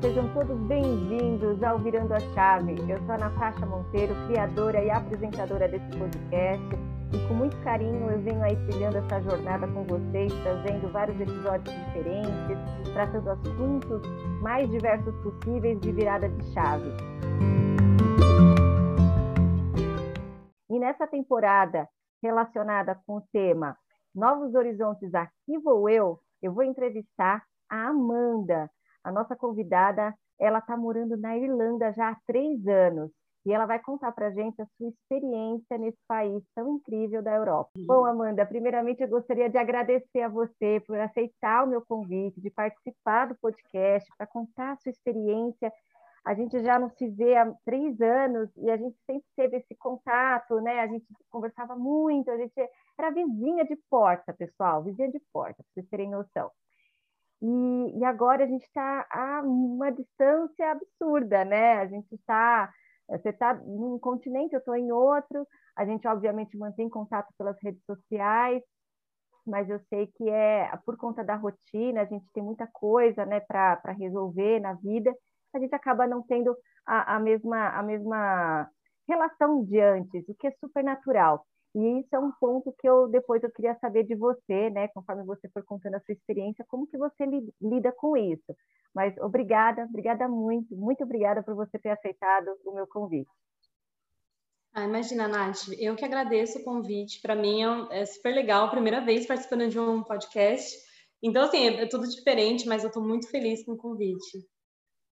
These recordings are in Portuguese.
sejam todos bem-vindos ao Virando a Chave. Eu sou a Natasha Monteiro, criadora e apresentadora desse podcast. E com muito carinho eu venho aí trilhando essa jornada com vocês, trazendo vários episódios diferentes, tratando assuntos mais diversos possíveis de virada de chave. E nessa temporada relacionada com o tema Novos Horizontes, aqui vou eu, eu vou entrevistar a Amanda. A nossa convidada, ela está morando na Irlanda já há três anos e ela vai contar para a gente a sua experiência nesse país tão incrível da Europa. Uhum. Bom, Amanda, primeiramente eu gostaria de agradecer a você por aceitar o meu convite, de participar do podcast, para contar a sua experiência. A gente já não se vê há três anos e a gente sempre teve esse contato, né? A gente conversava muito, a gente era vizinha de porta, pessoal, vizinha de porta, para vocês terem noção. E, e agora a gente está a uma distância absurda, né? A gente está. Você está num continente, eu estou em outro. A gente, obviamente, mantém contato pelas redes sociais, mas eu sei que é por conta da rotina, a gente tem muita coisa né, para resolver na vida, a gente acaba não tendo a, a, mesma, a mesma relação de antes, o que é super natural. E isso é um ponto que eu depois eu queria saber de você, né? Conforme você for contando a sua experiência, como que você lida com isso. Mas obrigada, obrigada muito, muito obrigada por você ter aceitado o meu convite. Ah, imagina, Nath, eu que agradeço o convite. Para mim é, é super legal, primeira vez participando de um podcast. Então, assim, é tudo diferente, mas eu estou muito feliz com o convite.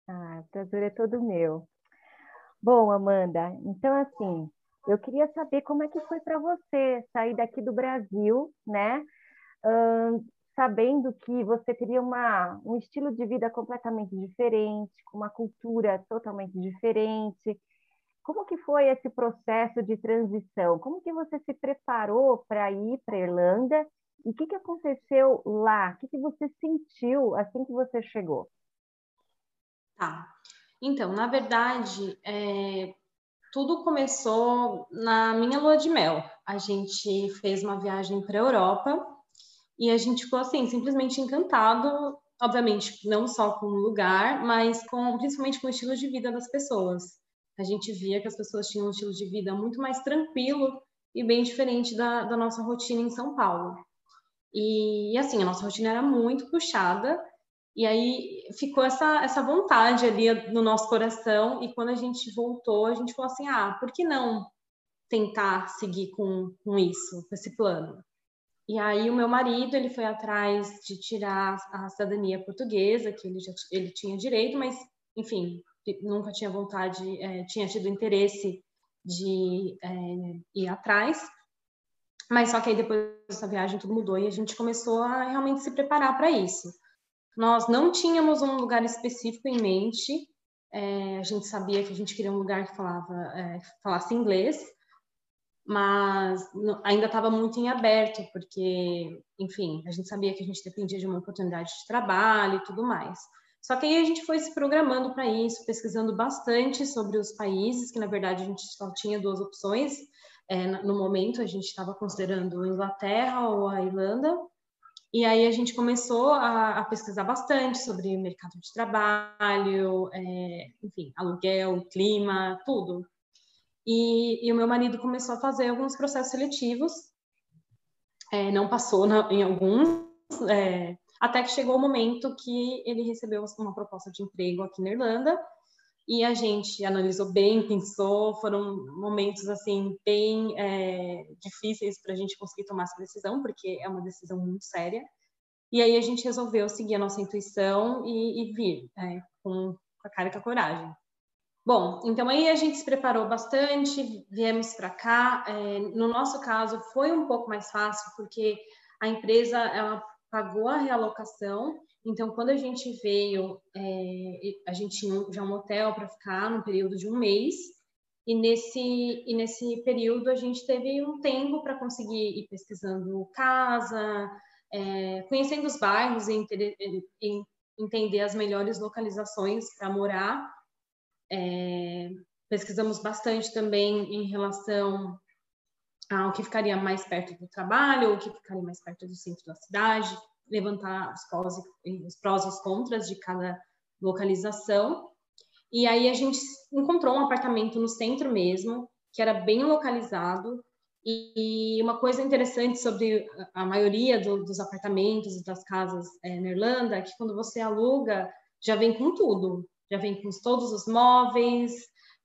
Ah, o prazer é todo meu. Bom, Amanda, então, assim, eu queria saber como é que foi para você sair daqui do Brasil, né? Sabendo que você teria uma, um estilo de vida completamente diferente, com uma cultura totalmente diferente. Como que foi esse processo de transição? Como que você se preparou para ir para a Irlanda? E o que, que aconteceu lá? O que, que você sentiu assim que você chegou? Tá. Então, na verdade, é, tudo começou na minha lua de mel. A gente fez uma viagem para a Europa e a gente ficou assim simplesmente encantado, obviamente não só com o lugar, mas com principalmente com o estilo de vida das pessoas. A gente via que as pessoas tinham um estilo de vida muito mais tranquilo e bem diferente da, da nossa rotina em São Paulo. E assim, a nossa rotina era muito puxada e aí ficou essa, essa vontade ali no nosso coração, e quando a gente voltou, a gente falou assim: ah, por que não tentar seguir com, com isso, com esse plano? E aí o meu marido, ele foi atrás de tirar a cidadania portuguesa, que ele já ele tinha direito, mas, enfim, nunca tinha vontade, é, tinha tido interesse de é, ir atrás. Mas só que aí depois dessa viagem tudo mudou e a gente começou a realmente se preparar para isso. Nós não tínhamos um lugar específico em mente. É, a gente sabia que a gente queria um lugar que falava, é, falasse inglês, mas ainda estava muito em aberto, porque, enfim, a gente sabia que a gente dependia de uma oportunidade de trabalho e tudo mais. Só que aí a gente foi se programando para isso, pesquisando bastante sobre os países, que na verdade a gente só tinha duas opções. É, no momento a gente estava considerando a Inglaterra ou a Irlanda, e aí a gente começou a, a pesquisar bastante sobre mercado de trabalho, é, enfim, aluguel, clima, tudo. E, e, o meu marido começou a fazer alguns processos seletivos, é, não passou na, em alguns, é, até que chegou o momento que ele recebeu uma proposta de emprego aqui na Irlanda, e a gente analisou bem, pensou, foram momentos assim bem é, difíceis para a gente conseguir tomar essa decisão, porque é uma decisão muito séria. E aí a gente resolveu seguir a nossa intuição e, e vir é, com, a cara e com a coragem. Bom, então aí a gente se preparou bastante, viemos para cá. É, no nosso caso foi um pouco mais fácil porque a empresa ela pagou a realocação então, quando a gente veio, é, a gente tinha já um hotel para ficar no período de um mês, e nesse, e nesse período a gente teve um tempo para conseguir ir pesquisando casa, é, conhecendo os bairros e, entender as melhores localizações para morar. É, pesquisamos bastante também em relação ao que ficaria mais perto do trabalho, o que ficaria mais perto do centro da cidade, levantar os prós, e, os prós e os contras de cada, localização. E aí a gente encontrou um apartamento no centro mesmo, que era bem localizado. E uma coisa interessante sobre a maioria do, dos apartamentos e das casas é, na Irlanda é que quando você aluga, já vem com tudo. Já vem com todos os móveis,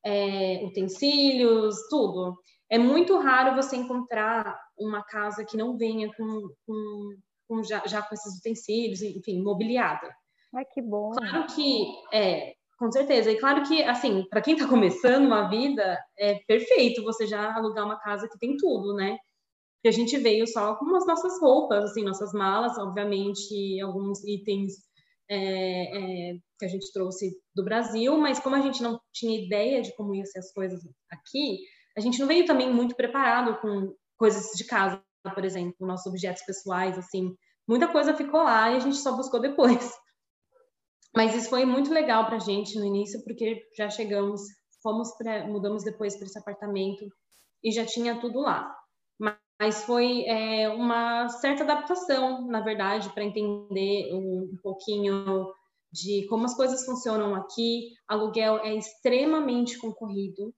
é, utensílios, tudo. É muito raro você encontrar uma casa que não venha com, com, com já, já, com esses utensílios, enfim, mobiliada. Ai, que bom. Claro que, é, com certeza. E claro que, assim, para quem está começando uma vida, é perfeito você já alugar uma casa que tem tudo, né? Porque a gente veio só com as nossas roupas, assim, nossas malas, obviamente, alguns itens é, é, que a gente trouxe do Brasil, mas como a gente não tinha ideia de como iam ser as coisas aqui, a gente não veio também muito preparado com coisas de casa, por exemplo, nossos objetos pessoais, assim, muita coisa ficou lá e a gente só buscou depois. Mas isso foi muito legal para a gente no início, porque já chegamos, fomos pra, mudamos depois para esse apartamento e já tinha tudo lá. Mas foi é, uma certa adaptação, na verdade, para entender um, um pouquinho de como as coisas funcionam aqui. Aluguel é extremamente concorrido.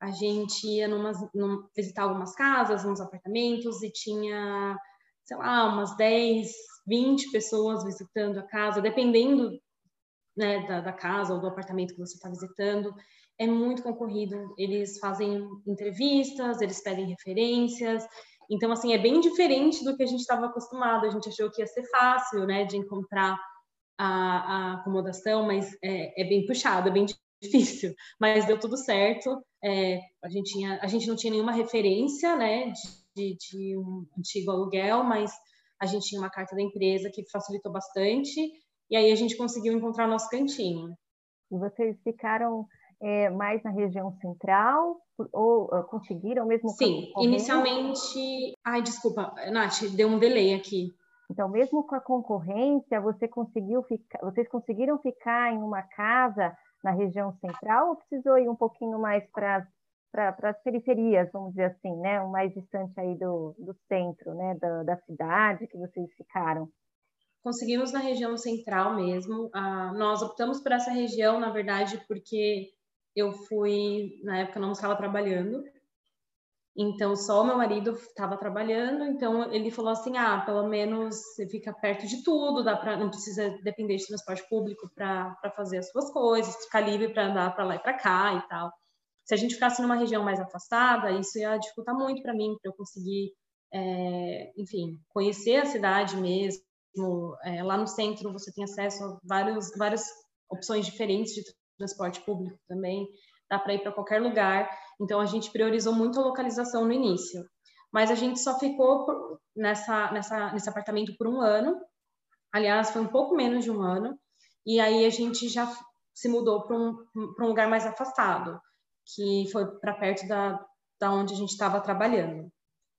A gente ia numas, num, visitar algumas casas, uns apartamentos, e tinha, sei lá, umas 10, 20 pessoas visitando a casa, dependendo né, da, da casa ou do apartamento que você está visitando. É muito concorrido. Eles fazem entrevistas, eles pedem referências. Então, assim, é bem diferente do que a gente estava acostumado. A gente achou que ia ser fácil, né, de encontrar a, a acomodação, mas é, é, bem puxado, é bem difícil. Mas deu tudo certo. É, a, gente tinha, a gente não tinha nenhuma referência, né, de, de, um antigo aluguel, mas a gente tinha uma carta da empresa que facilitou bastante e aí a gente conseguiu encontrar nosso cantinho. E vocês ficaram é, mais na região central ou uh, conseguiram mesmo? Sim, inicialmente. Ai, desculpa, Nath, deu um delay aqui. Então, mesmo com a concorrência, você conseguiu ficar, vocês conseguiram ficar em uma casa na região central ou precisou ir um pouquinho mais para para as periferias, vamos dizer assim, né, o mais distante aí do, do centro, né, da, da cidade que vocês ficaram? conseguimos na região central mesmo. Ah, nós optamos por essa região, na verdade, porque eu fui, na época, não estava trabalhando. Então, só o meu marido estava trabalhando. Então, ele falou assim: ah, pelo menos você fica perto de tudo, dá pra, não precisa depender de transporte público para fazer as suas coisas, ficar livre para andar para lá e para cá e tal. Se a gente ficasse numa região mais afastada, isso ia dificultar muito para mim, para eu conseguir, é, enfim, conhecer a cidade mesmo, é, lá no centro você tem acesso a vários, várias opções diferentes de transporte público também, dá para ir para qualquer lugar. Então a gente priorizou muito a localização no início, mas a gente só ficou por, nessa, nessa, nesse apartamento por um ano. Aliás, foi um pouco menos de um ano. E aí a gente já se mudou para um, um lugar mais afastado, que foi para perto da, da onde a gente estava trabalhando.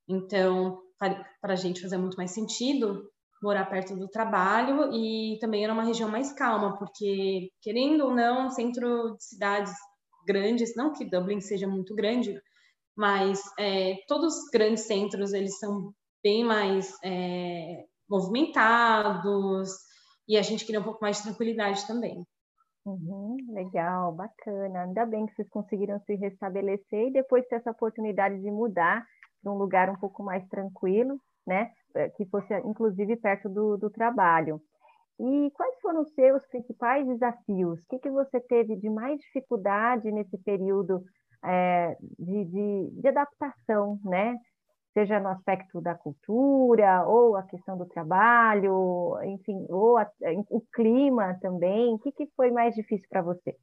Então, para a gente fazer muito mais sentido, morar perto do trabalho e também era uma região mais calma, porque, querendo ou não, centro de cidades grandes, não que Dublin seja muito grande, mas é, todos os grandes centros, eles são bem mais é, movimentados e a gente queria um pouco mais de tranquilidade também. Uhum, legal, bacana. Ainda bem que vocês conseguiram se restabelecer e depois ter essa oportunidade de mudar para um lugar um pouco mais tranquilo, né? Eh, que fosse inclusive perto do, do trabalho. E quais foram os seus principais desafios? O que, que você teve de mais dificuldade nesse período é, de, de, de, adaptação, né? Seja no aspecto da cultura, ou a questão do trabalho, enfim, ou a, o clima também. O que, que foi mais difícil para você?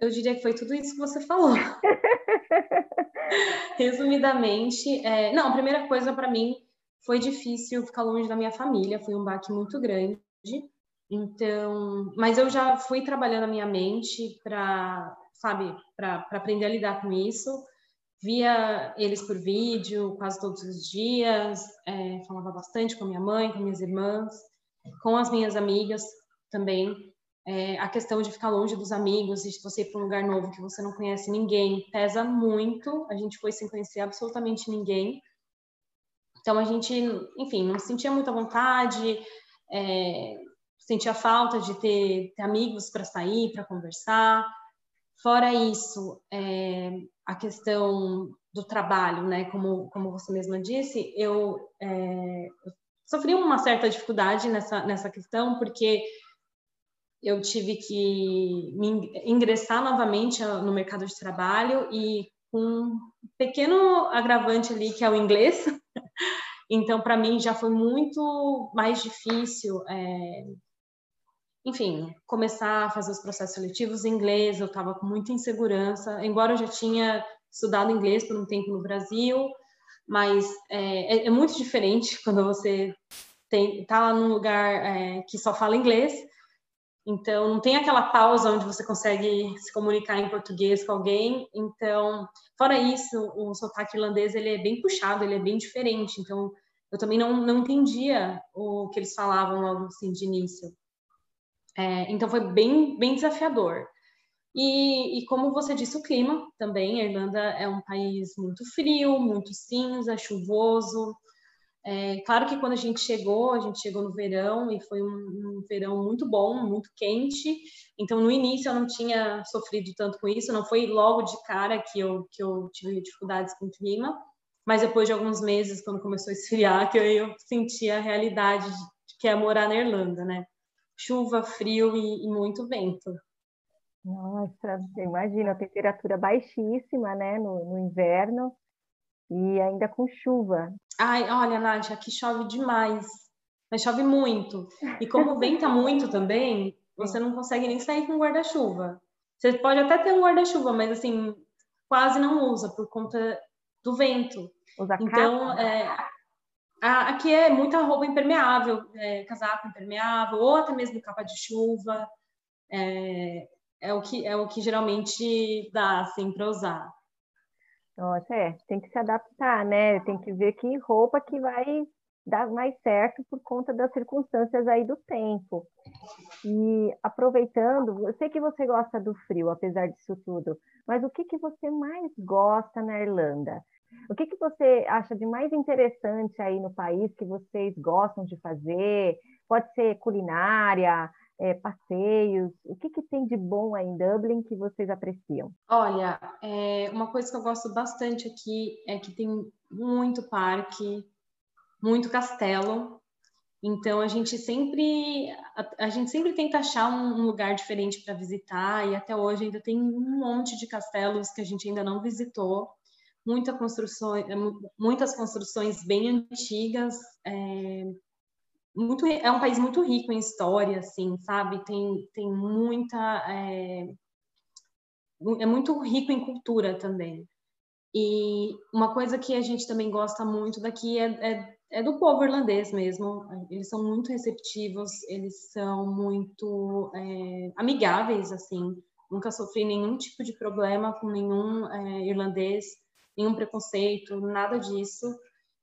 Eu diria que foi tudo isso que você falou. Resumidamente, é... não, a primeira coisa para mim foi difícil ficar longe da minha família, foi um baque muito grande. Então, mas eu já fui trabalhando a minha mente para, sabe, para aprender a lidar com isso. Via eles por vídeo quase todos os dias, é, falava bastante com a minha mãe, com minhas irmãs, com as minhas amigas também. É, a questão de ficar longe dos amigos de você ir para um lugar novo que você não conhece ninguém pesa muito. A gente foi sem conhecer absolutamente ninguém. Então a gente, enfim, não sentia muita vontade, é, sentia falta de ter, ter amigos para sair, para conversar. Fora isso, é, a questão do trabalho, né? Como, como você mesma disse, eu, é, sofri uma certa dificuldade nessa, nessa questão, porque eu tive que ingressar novamente no mercado de trabalho e com um pequeno agravante ali que é o inglês. Então, para mim já foi muito mais difícil, é, enfim, começar a fazer os processos seletivos em inglês. Eu estava com muita insegurança, embora eu já tinha estudado inglês por um tempo no Brasil, mas é, é, é muito diferente quando você está lá num lugar é, que só fala inglês então, não tem aquela pausa onde você consegue se comunicar em português com alguém. Então, fora isso, o sotaque irlandês ele é bem puxado, ele é bem diferente. Então, eu também não, não entendia o que eles falavam logo assim de início. É, então, foi bem, bem desafiador. E, e, como você disse, o clima também. A Irlanda é um país muito frio, muito cinza, chuvoso. É, claro que quando a gente chegou, a gente chegou no verão e foi um, um, verão muito bom, muito quente. Então, no início eu não tinha sofrido tanto com isso, não foi logo de cara que eu, que eu tive dificuldades com o clima, mas depois de alguns meses, quando começou a esfriar, que eu, eu senti a realidade de que é morar na Irlanda, né? Chuva, frio e, e muito vento. Nossa, imagina a temperatura baixíssima, né, no, no inverno e ainda com chuva. Ai, olha, Nádia, aqui chove demais, mas chove muito. E como venta muito também, você não consegue nem sair com guarda-chuva. Você pode até ter um guarda-chuva, mas assim, quase não usa por conta do vento. Usa então, é, aqui é muita roupa impermeável, é, casaco impermeável, ou até mesmo capa de chuva. É, é, o, que, é o que geralmente dá assim, para usar. Nossa, é, tem que se adaptar, né? Tem que ver que roupa que vai dar mais certo por conta das circunstâncias aí do tempo. E aproveitando, eu sei que você gosta do frio, apesar disso tudo, mas o que, que você mais gosta na Irlanda? O que, que você acha de mais interessante aí no país que vocês gostam de fazer? Pode ser culinária, é, passeios? O que, que tem de bom aí em Dublin que vocês apreciam? Olha, é, uma coisa que eu gosto bastante aqui é que tem muito parque, muito castelo. Então a gente sempre a, a gente sempre tenta achar um, um lugar diferente para visitar e até hoje ainda tem um monte de castelos que a gente ainda não visitou. Muita construções, muitas construções bem antigas, é, muito é um país muito rico em história, assim, sabe? Tem, tem muita é, é muito rico em cultura também. E uma coisa que a gente também gosta muito daqui é, é, é, do povo irlandês mesmo. Eles são muito receptivos, eles são muito é, amigáveis, assim. Nunca sofri nenhum tipo de problema com nenhum é, irlandês, nenhum preconceito, nada disso.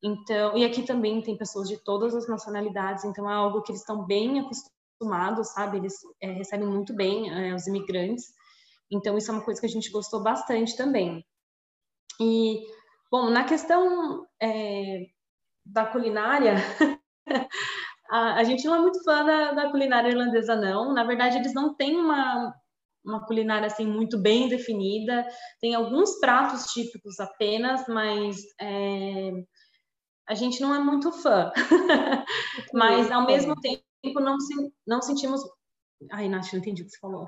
Então, e aqui também tem pessoas de todas as nacionalidades, então é algo que eles estão bem acostumados, sabe? Eles é, recebem muito bem é, os imigrantes. Então, isso é uma coisa que a gente gostou bastante também. E, bom, na questão é, da culinária, a, a, gente não é muito fã da, da, culinária irlandesa, não. Na verdade, eles não têm uma, uma culinária assim muito bem definida. Tem alguns pratos típicos apenas, mas é, a gente não é muito fã. Mas, ao mesmo tempo, não, não sentimos. Ai, Nath, não entendi o que você falou.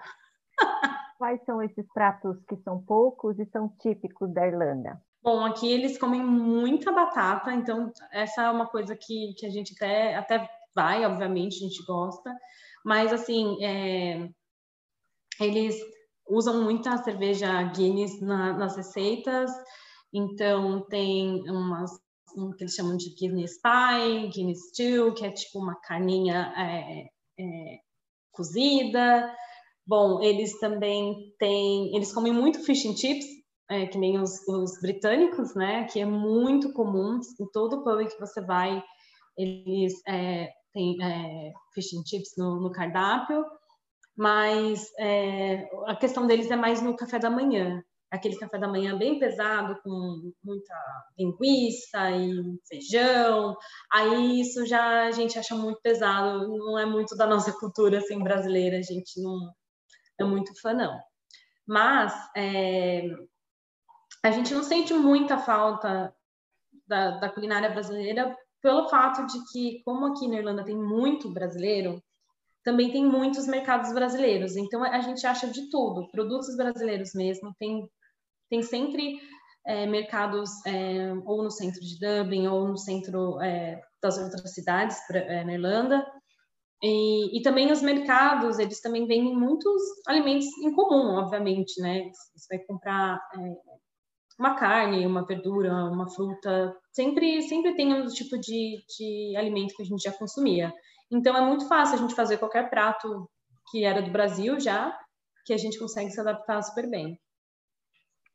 Quais são esses pratos que são poucos e são típicos da Irlanda? Bom, aqui eles comem muita batata, então essa é uma coisa que, que a gente até, até vai, obviamente, a gente gosta, mas assim, é, eles usam muita cerveja Guinness na, nas receitas, então tem umas um que eles chamam de Guinness Pie, Guinness Stew, que é tipo uma carninha é, é, cozida. Bom, eles também têm, eles comem muito fish and chips, é, que nem os, os, britânicos, né? Que é muito comum em todo pub que você vai, eles é, têm é, fish and chips no, no cardápio. Mas é, a questão deles é mais no café da manhã. aquele café da manhã bem pesado, com muita linguiça e feijão, aí isso já a gente acha muito pesado, não é muito da nossa cultura assim, brasileira, a gente não é muito fã, não. Mas é, a gente não sente muita falta da, da culinária brasileira pelo fato de que, como aqui na Irlanda tem muito brasileiro, também tem muitos mercados brasileiros. Então a gente acha de tudo, produtos brasileiros mesmo. Tem, tem sempre é, mercados é, ou no centro de Dublin ou no centro é, das outras cidades pra, é, na Irlanda. E, e, também os mercados, eles também vendem muitos alimentos em comum, obviamente, né? Você vai comprar é, uma carne, uma verdura, uma fruta, sempre, sempre tem um tipo de, de alimento que a gente já consumia. Então é muito fácil a gente fazer qualquer prato que era do Brasil já, que a gente consegue se adaptar super bem.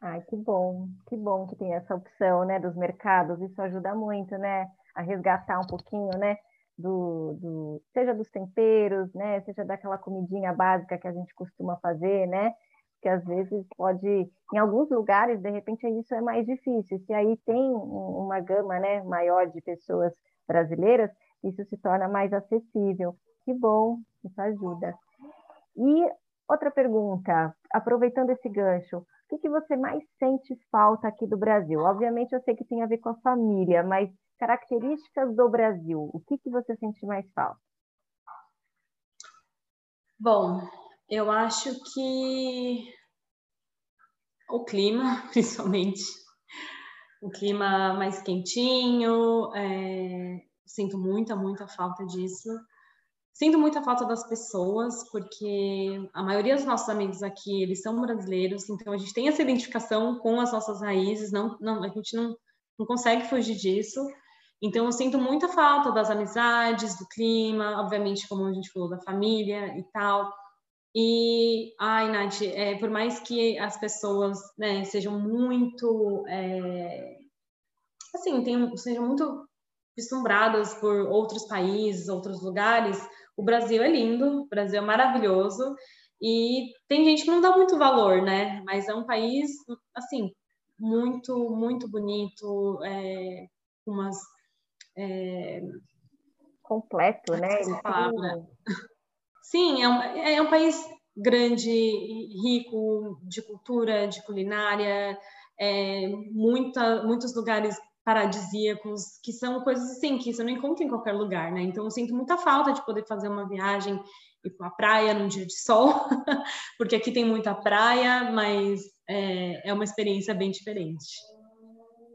Ai, que bom, que bom que tem essa opção, né, dos mercados. Isso ajuda muito, né, a resgatar um pouquinho, né, do, do seja dos temperos, né, seja daquela comidinha básica que a gente costuma fazer, né, que às vezes pode, em alguns lugares, de repente isso é mais difícil. Se aí tem uma gama, né, maior de pessoas brasileiras, isso se torna mais acessível. Que bom, isso ajuda. E outra pergunta, aproveitando esse gancho, o que, que você mais sente falta aqui do Brasil? Obviamente eu sei que tem a ver com a família, mas características do Brasil, o que, que você sente mais falta? Bom, eu acho que o clima, principalmente, o clima mais quentinho, é, sinto muita, muita falta disso. Sinto muita falta das pessoas, porque a maioria dos nossos amigos aqui, eles são brasileiros, então a gente tem essa identificação com as nossas raízes, não, não, a gente não, não consegue fugir disso. Então eu sinto muita falta das amizades, do clima, obviamente, como a gente falou, da família e tal. E, ai, Nath, é, por mais que as pessoas né, sejam muito, é, assim, tenham, sejam muito vislumbradas por outros países, outros lugares, o Brasil é lindo, o Brasil é maravilhoso e tem gente que não dá muito valor, né? Mas é um país, assim, muito, muito bonito, é, umas... É... Completo, né? Palavra. Sim, é um, é um país grande, rico de cultura, de culinária, é, muita, muitos lugares paradisíacos, que são coisas assim que você não encontra em qualquer lugar, né? Então eu sinto muita falta de poder fazer uma viagem ir para a praia num dia de sol, porque aqui tem muita praia, mas é, é uma experiência bem diferente.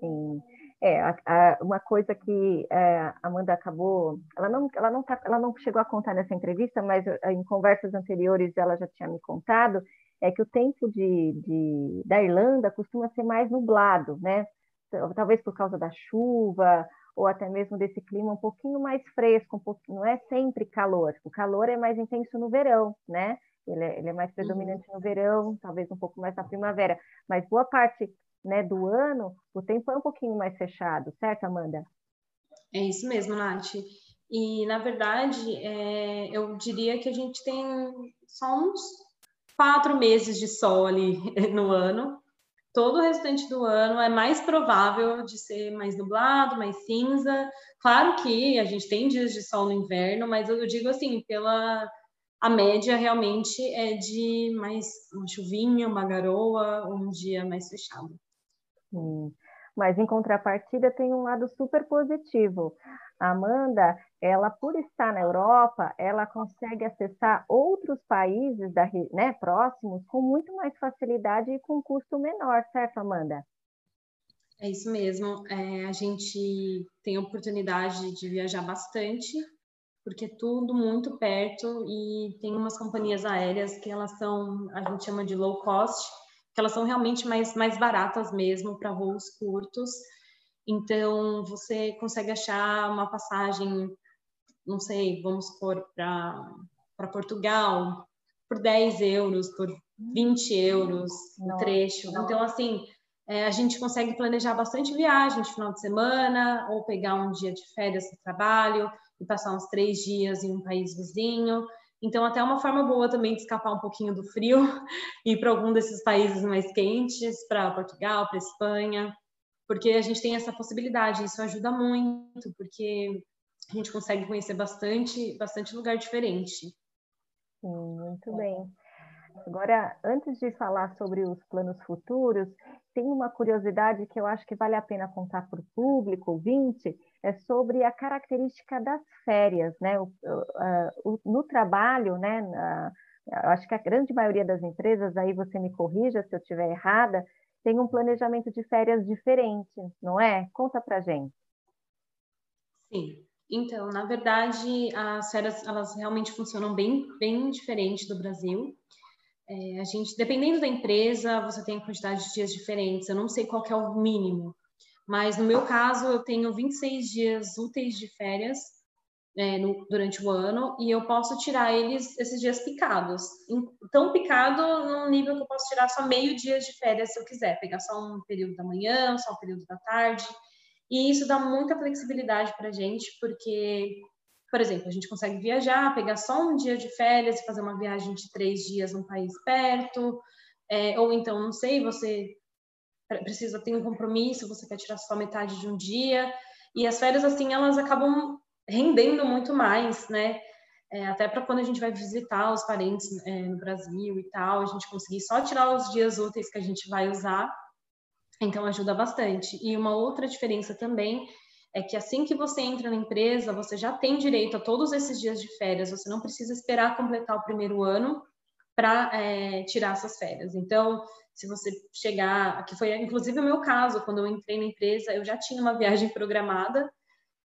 Sim. É, a, a, uma coisa que é, a Amanda acabou, ela não, ela, não tá, ela não chegou a contar nessa entrevista, mas em conversas anteriores ela já tinha me contado, é que o tempo de, de, da Irlanda costuma ser mais nublado, né? talvez por causa da chuva, ou até mesmo desse clima um pouquinho mais fresco, um pouquinho, não é sempre calor. O calor é mais intenso no verão, né? Ele é, ele é mais predominante uhum. no verão, talvez um pouco mais na primavera, mas boa parte né, do ano, o tempo é um pouquinho mais fechado, certo, Amanda? É isso mesmo, Nath. E, na verdade, é, eu diria que a gente tem só uns quatro meses de sol ali no ano, todo o restante do ano é mais provável de ser mais nublado, mais cinza. Claro que a gente tem dias de sol no inverno, mas eu digo assim, pela a média realmente é de mais uma chuvinha, uma garoa, um dia mais fechado. Sim. Mas em contrapartida tem um lado super positivo. A Amanda, ela por estar na Europa, ela consegue acessar outros países da, né, próximos com muito mais facilidade e com custo menor, certo, Amanda? É isso mesmo. É, a gente tem a oportunidade de viajar bastante, porque é tudo muito perto e tem umas companhias aéreas que elas são, a gente chama de low cost, que elas são realmente mais, mais baratas mesmo para voos curtos então, você consegue achar uma passagem, não sei, vamos supor, para Portugal, por 10 euros, por 20 euros o trecho. Então, assim, é, a gente consegue planejar bastante viagem de final de semana, ou pegar um dia de férias no trabalho e passar uns três dias em um país vizinho. Então, até uma forma boa também de escapar um pouquinho do frio e ir para algum desses países mais quentes, para Portugal, para Espanha, porque a gente tem essa possibilidade. Isso ajuda muito, porque a gente consegue conhecer bastante, bastante lugar diferente. Sim, muito bem. Agora, antes de falar sobre os planos futuros, tem uma curiosidade que eu acho que vale a pena contar para o público, ouvinte, é sobre a característica das férias, né? O, o, no trabalho, né? Na, acho que a grande maioria das empresas, aí você me corrija se eu estiver errada, tem um planejamento de férias diferente, não é? Conta para gente. Sim. Então, na verdade, as férias elas realmente funcionam bem, bem diferente do Brasil. É, a gente, dependendo da empresa, você tem a quantidade de dias diferentes. Eu não sei qual é o mínimo, mas no meu caso, eu tenho 26 dias úteis de férias é, no, durante o ano e eu posso tirar eles, esses dias picados. Tão picado no nível que eu posso tirar só meio dia de férias se eu quiser, pegar só um período da manhã, só um período da tarde. E isso dá muita flexibilidade para a gente, porque, por exemplo, a gente consegue viajar, pegar só um dia de férias e fazer uma viagem de três dias num país perto, é, ou então, não sei, você precisa ter um compromisso, você quer tirar só metade de um dia, e as férias, assim, elas acabam rendendo muito mais, né? É, até para quando a gente vai visitar os parentes é, no Brasil e tal, a gente conseguir só tirar os dias úteis que a gente vai usar então ajuda bastante. E uma outra diferença também é que assim que você entra na empresa, você já tem direito a todos esses dias de férias, você não precisa esperar completar o primeiro ano para é, tirar essas férias. Então, se você chegar, que foi inclusive o meu caso, quando eu entrei na empresa, eu já tinha uma viagem programada,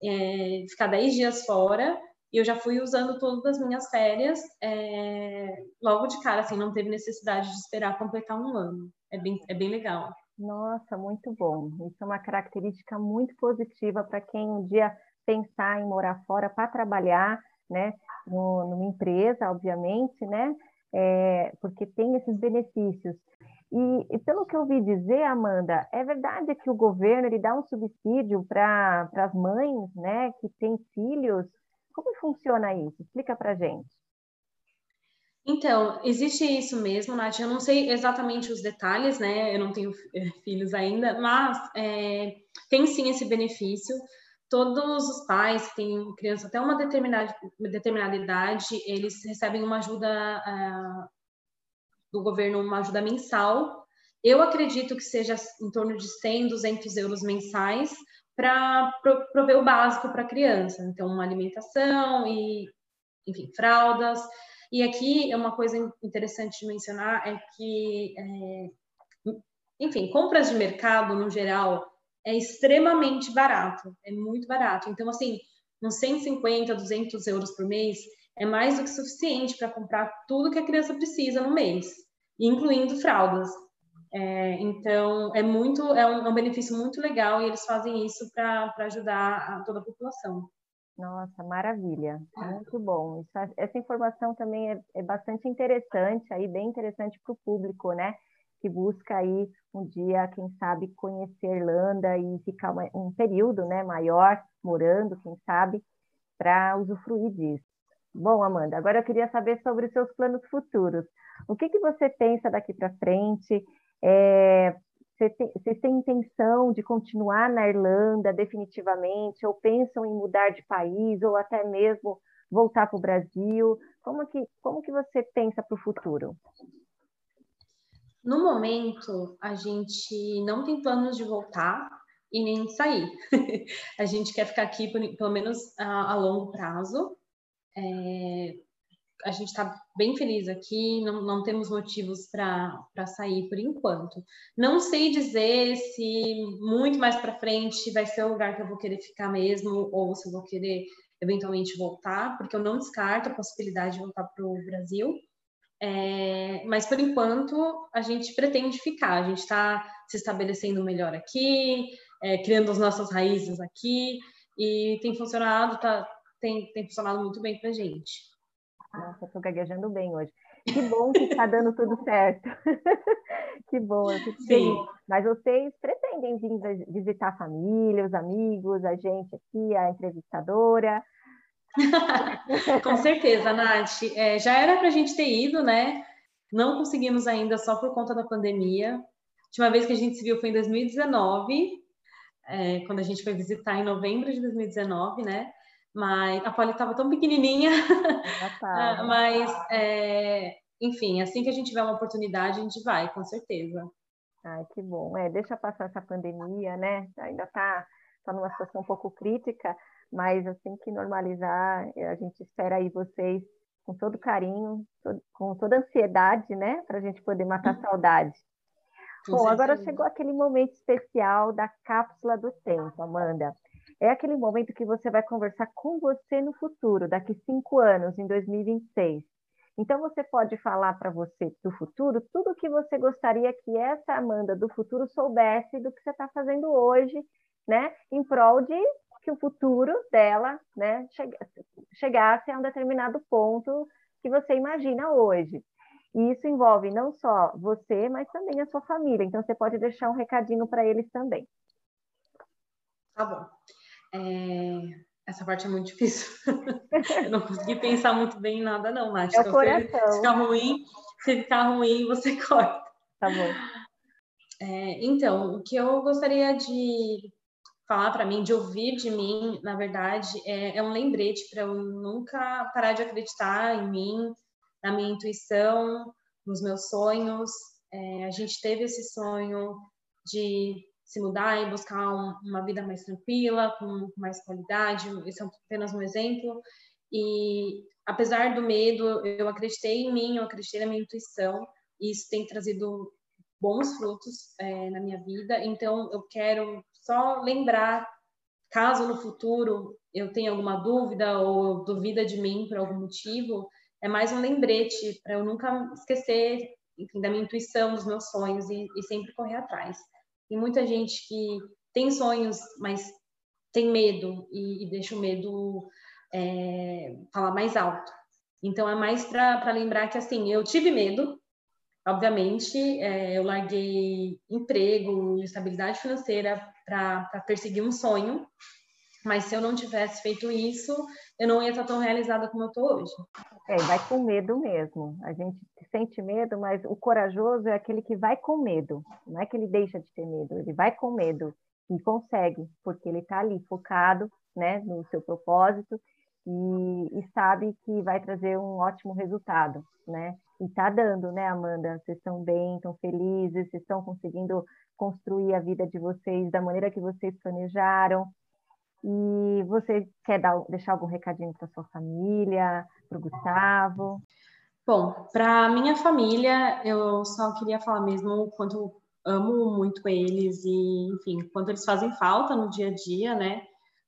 é, ficar 10 dias fora, e eu já fui usando todas as minhas férias é, logo de cara, assim, não teve necessidade de esperar completar um ano. É bem, é bem legal. Nossa, muito bom. Isso é uma característica muito positiva para quem um dia pensar em morar fora para trabalhar, né, no, numa empresa, obviamente, né, é, porque tem esses benefícios. E, e, pelo que eu ouvi dizer, Amanda, é verdade que o governo ele dá um subsídio para as mães, né, que têm filhos. Como funciona isso? Explica para gente. Então, existe isso mesmo, Nath. Eu não sei exatamente os detalhes, né? Eu não tenho eh, filhos ainda, mas é, tem sim esse benefício. Todos os pais que têm criança até uma determinada, determinada idade, eles recebem uma ajuda uh, do governo, uma ajuda mensal. Eu acredito que seja em torno de 100, 200 euros mensais para prover o básico para a criança. Então, uma alimentação e, enfim, fraldas. E aqui é uma coisa interessante de mencionar é que, é, enfim, compras de mercado no geral é extremamente barato, é muito barato. Então, assim, uns 150, 200 euros por mês é mais do que suficiente para comprar tudo que a criança precisa no mês, incluindo fraldas. É, então, é muito, é um, é um, benefício muito legal e eles fazem isso para ajudar a toda a população. Nossa, maravilha, muito bom. Isso, essa informação também é, é, bastante interessante, aí bem interessante para o público, né? Que busca aí um dia, quem sabe, conhecer Irlanda e ficar um período, né, maior morando, quem sabe, para usufruir disso. Bom, Amanda, agora eu queria saber sobre os seus planos futuros. O que, que você pensa daqui para frente? É, vocês têm intenção de continuar na Irlanda definitivamente, ou pensam em mudar de país, ou até mesmo voltar para o Brasil? Como que, como que você pensa para o futuro? No momento, a gente não tem planos de voltar e nem sair. a gente quer ficar aqui por, pelo menos a, a longo prazo. É, a gente está bem feliz aqui, não, não temos motivos para sair por enquanto. Não sei dizer se muito mais para frente vai ser o lugar que eu vou querer ficar mesmo, ou se eu vou querer eventualmente voltar, porque eu não descarto a possibilidade de voltar para o Brasil. É, mas por enquanto a gente pretende ficar, a gente está se estabelecendo melhor aqui, é, criando as nossas raízes aqui, e tem funcionado, tá, tem, tem funcionado muito bem para a gente. Nossa, estou gaguejando bem hoje. Que bom que está dando tudo certo. que bom, eu fico feliz. Mas vocês pretendem vir visitar a família, os amigos, a gente aqui, a entrevistadora? Com certeza, Nath. É, já era para a gente ter ido, né? Não conseguimos ainda só por conta da pandemia. A última vez que a gente se viu foi em 2019, é, quando a gente foi visitar em novembro de 2019, né? Mas a Polly estava tão pequenininha. Ah, mas, é, enfim, assim que a gente tiver uma oportunidade, a gente vai, com certeza. Ai, que bom. É, deixa passar essa pandemia, né? Ainda está tá numa situação um pouco crítica, mas assim que normalizar, a gente espera aí vocês com todo carinho, com toda ansiedade, né? Para a gente poder matar a uhum. saudade. Bom, agora chegou aquele momento especial da cápsula do tempo, Amanda. É aquele momento que você vai conversar com você no futuro, daqui cinco anos, em 2026. Então, você pode falar para você do futuro tudo o que você gostaria que essa Amanda do futuro soubesse do que você está fazendo hoje, né? Em prol de que o futuro dela né, chegasse a um determinado ponto que você imagina hoje. E isso envolve não só você, mas também a sua família. Então, você pode deixar um recadinho para eles também. Tá bom. É... Essa parte é muito difícil. eu não consegui pensar muito bem em nada, não, Nath. É então, coração. Se ficar ruim, se ficar ruim, você corta. Tá bom. É, então, o que eu gostaria de falar para mim, de ouvir de mim, na verdade, é, é um lembrete para eu nunca parar de acreditar em mim, na minha intuição, nos meus sonhos. É, a gente teve esse sonho de se mudar e buscar um, uma vida mais tranquila, com mais qualidade. Esse é apenas um exemplo. E apesar do medo, eu acreditei em mim, eu acreditei na minha intuição, e isso tem trazido bons frutos é, na minha vida. Então, eu quero só lembrar, caso no futuro eu tenha alguma dúvida ou duvida de mim por algum motivo, é mais um lembrete para eu nunca esquecer enfim, da minha intuição, dos meus sonhos e, e sempre correr atrás. Tem muita gente que tem sonhos, mas tem medo e, e deixa o medo é, falar mais alto. Então é mais para lembrar que assim, eu tive medo, obviamente, é, eu larguei emprego, estabilidade financeira para perseguir um sonho, mas se eu não tivesse feito isso, eu não ia estar tão realizada como eu estou hoje. É, vai com medo mesmo. A gente sente medo, mas o corajoso é aquele que vai com medo. Não é que ele deixa de ter medo, ele vai com medo e consegue, porque ele está ali focado, né, no seu propósito e, e, sabe que vai trazer um ótimo resultado, né? E está dando, né, Amanda? Vocês estão bem, estão felizes, vocês estão conseguindo construir a vida de vocês da maneira que vocês planejaram. E você quer dar, deixar algum recadinho para sua família, para o Gustavo? Bom, para minha família, eu só queria falar mesmo o quanto amo muito eles e, enfim, quanto eles fazem falta no dia a dia, né?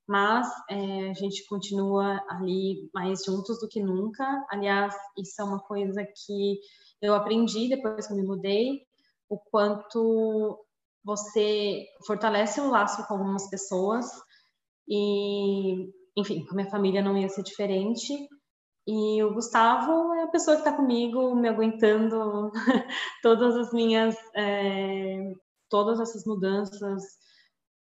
Mas é, a gente continua ali mais juntos do que nunca. Aliás, isso é uma coisa que eu aprendi depois que eu me mudei, o quanto você fortalece um laço com algumas pessoas e, enfim, a minha família não ia ser diferente. E o Gustavo é a pessoa que está comigo, me aguentando todas as minhas, é, todas essas mudanças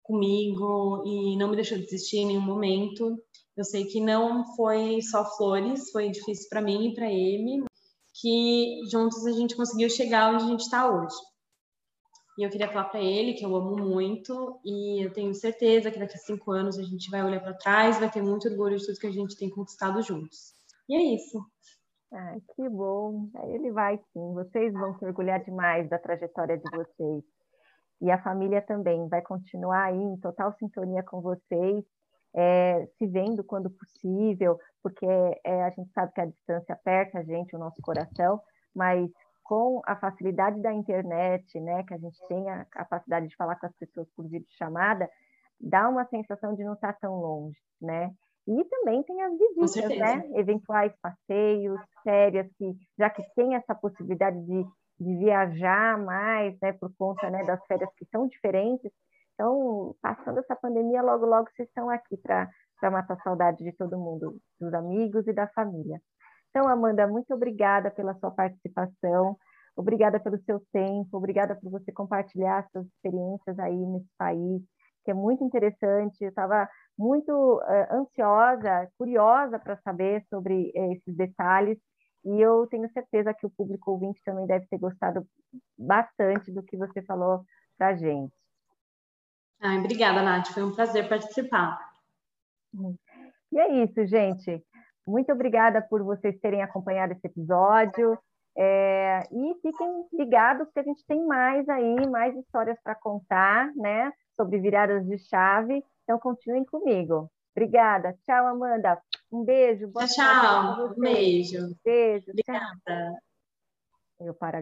comigo e não me deixou desistir em nenhum momento. Eu sei que não foi só flores, foi difícil para mim e para ele, que juntos a gente conseguiu chegar onde a gente está hoje. E eu queria falar para ele que eu amo muito e eu tenho certeza que daqui a cinco anos a gente vai olhar para trás, vai ter muito orgulho de tudo que a gente tem conquistado juntos. E é isso. Ah, que bom. Ele vai sim. Vocês vão se orgulhar demais da trajetória de vocês. E a família também vai continuar aí em total sintonia com vocês, é, se vendo quando possível, porque é, a gente sabe que a distância aperta a gente, o nosso coração, mas com a facilidade da internet, né, que a gente tem a capacidade de falar com as pessoas por videochamada, dá uma sensação de não estar tão longe, né? E também tem as visitas, né? Eventuais passeios, férias, que já que tem essa possibilidade de, de viajar mais, né, por conta né, das férias que são diferentes. Então, passando essa pandemia, logo, logo vocês estão aqui para matar a saudade de todo mundo, dos amigos e da família. Então, Amanda, muito obrigada pela sua participação, obrigada pelo seu tempo, obrigada por você compartilhar suas experiências aí nesse país, que é muito interessante. Eu estava muito uh, ansiosa, curiosa para saber sobre uh, esses detalhes e eu tenho certeza que o público ouvinte também deve ter gostado bastante do que você falou para a gente. Ai, obrigada, Nath. Foi um prazer participar. E é isso, gente. Muito obrigada por vocês terem acompanhado esse episódio. É, e fiquem ligados que a gente tem mais aí, mais histórias para contar, né? Sobre viradas de chave. Então, continuem comigo. Obrigada. Tchau, Amanda. Um beijo. Boa tchau, tchau. Um beijo. Beijo. Obrigada. Tchau. Eu para